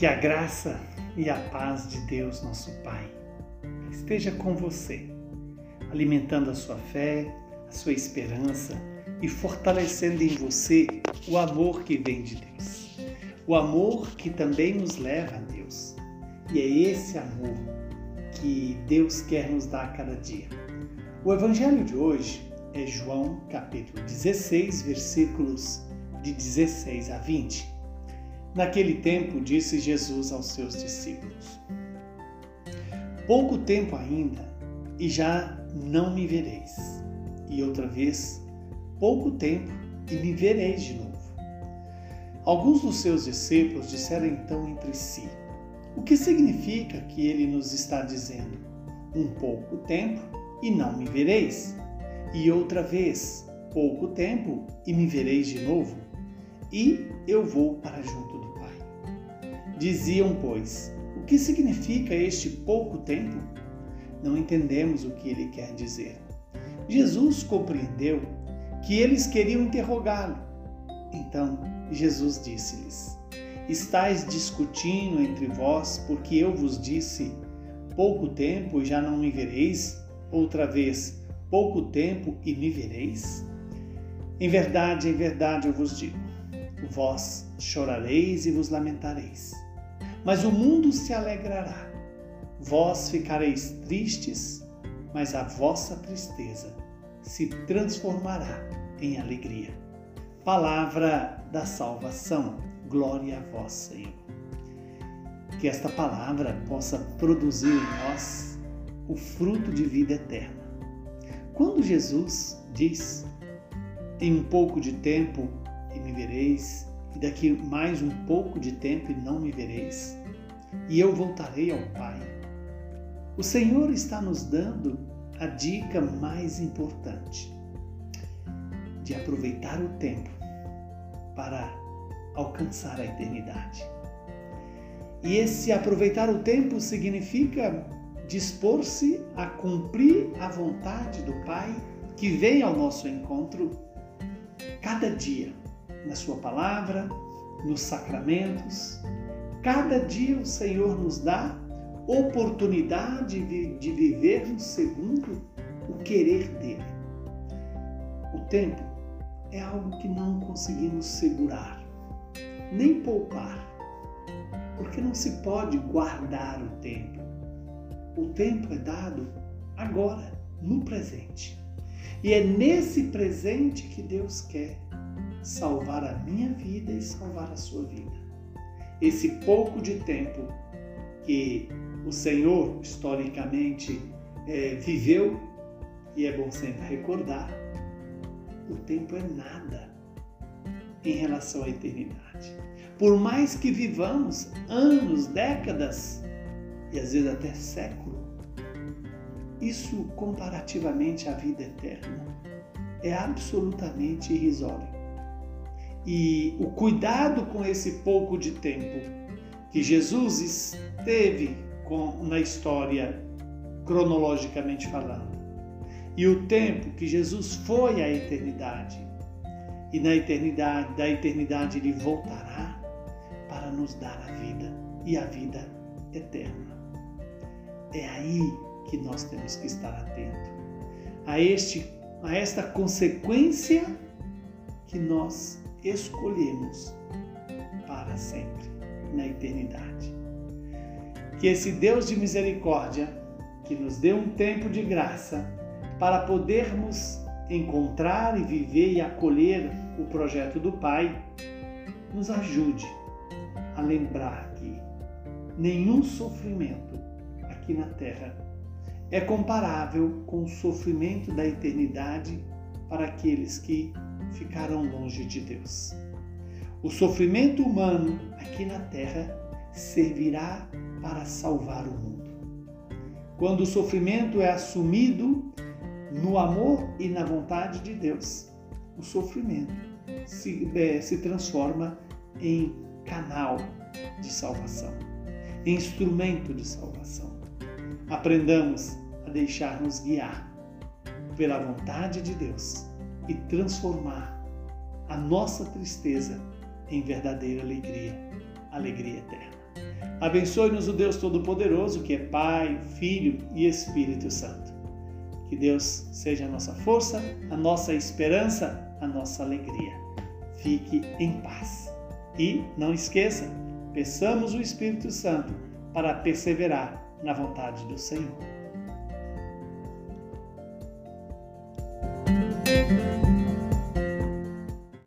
Que a graça e a paz de Deus, nosso Pai, esteja com você, alimentando a sua fé, a sua esperança e fortalecendo em você o amor que vem de Deus. O amor que também nos leva a Deus. E é esse amor que Deus quer nos dar a cada dia. O evangelho de hoje é João capítulo 16, versículos de 16 a 20. Naquele tempo, disse Jesus aos seus discípulos: Pouco tempo ainda, e já não me vereis. E outra vez, pouco tempo, e me vereis de novo. Alguns dos seus discípulos disseram então entre si: O que significa que ele nos está dizendo? Um pouco tempo e não me vereis? E outra vez, pouco tempo e me vereis de novo? E eu vou para junto Diziam, pois, o que significa este pouco tempo? Não entendemos o que ele quer dizer. Jesus compreendeu que eles queriam interrogá-lo. Então Jesus disse-lhes: Estais discutindo entre vós, porque eu vos disse: pouco tempo e já não me vereis, outra vez, pouco tempo e me vereis? Em verdade, em verdade eu vos digo: vós chorareis e vos lamentareis mas o mundo se alegrará. Vós ficareis tristes, mas a vossa tristeza se transformará em alegria. Palavra da salvação. Glória a vós, Senhor. Que esta palavra possa produzir em nós o fruto de vida eterna. Quando Jesus diz: Em um pouco de tempo e me vereis, e daqui mais um pouco de tempo e não me vereis, e eu voltarei ao Pai. O Senhor está nos dando a dica mais importante de aproveitar o tempo para alcançar a eternidade. E esse aproveitar o tempo significa dispor-se a cumprir a vontade do Pai que vem ao nosso encontro cada dia na Sua palavra, nos sacramentos. Cada dia o Senhor nos dá oportunidade de vivermos segundo o querer dele. O tempo é algo que não conseguimos segurar, nem poupar, porque não se pode guardar o tempo. O tempo é dado agora, no presente. E é nesse presente que Deus quer salvar a minha vida e salvar a sua vida. Esse pouco de tempo que o Senhor historicamente é, viveu, e é bom sempre recordar, o tempo é nada em relação à eternidade. Por mais que vivamos anos, décadas e às vezes até século, isso comparativamente à vida eterna é absolutamente irrisório. E o cuidado com esse pouco de tempo que Jesus esteve com, na história, cronologicamente falando, e o tempo que Jesus foi à eternidade, e na eternidade, da eternidade ele voltará para nos dar a vida e a vida eterna. É aí que nós temos que estar atentos a este a esta consequência que nós escolhemos para sempre, na eternidade. Que esse Deus de misericórdia, que nos dê um tempo de graça para podermos encontrar e viver e acolher o projeto do Pai, nos ajude a lembrar que nenhum sofrimento aqui na terra é comparável com o sofrimento da eternidade para aqueles que ficarão longe de Deus. O sofrimento humano aqui na terra servirá para salvar o mundo. Quando o sofrimento é assumido no amor e na vontade de Deus, o sofrimento se, é, se transforma em canal de salvação, em instrumento de salvação. Aprendamos a deixar-nos guiar pela vontade de Deus e transformar a nossa tristeza em verdadeira alegria, alegria eterna. Abençoe-nos o Deus Todo-Poderoso, que é Pai, Filho e Espírito Santo. Que Deus seja a nossa força, a nossa esperança, a nossa alegria. Fique em paz. E não esqueça, peçamos o Espírito Santo para perseverar na vontade do Senhor.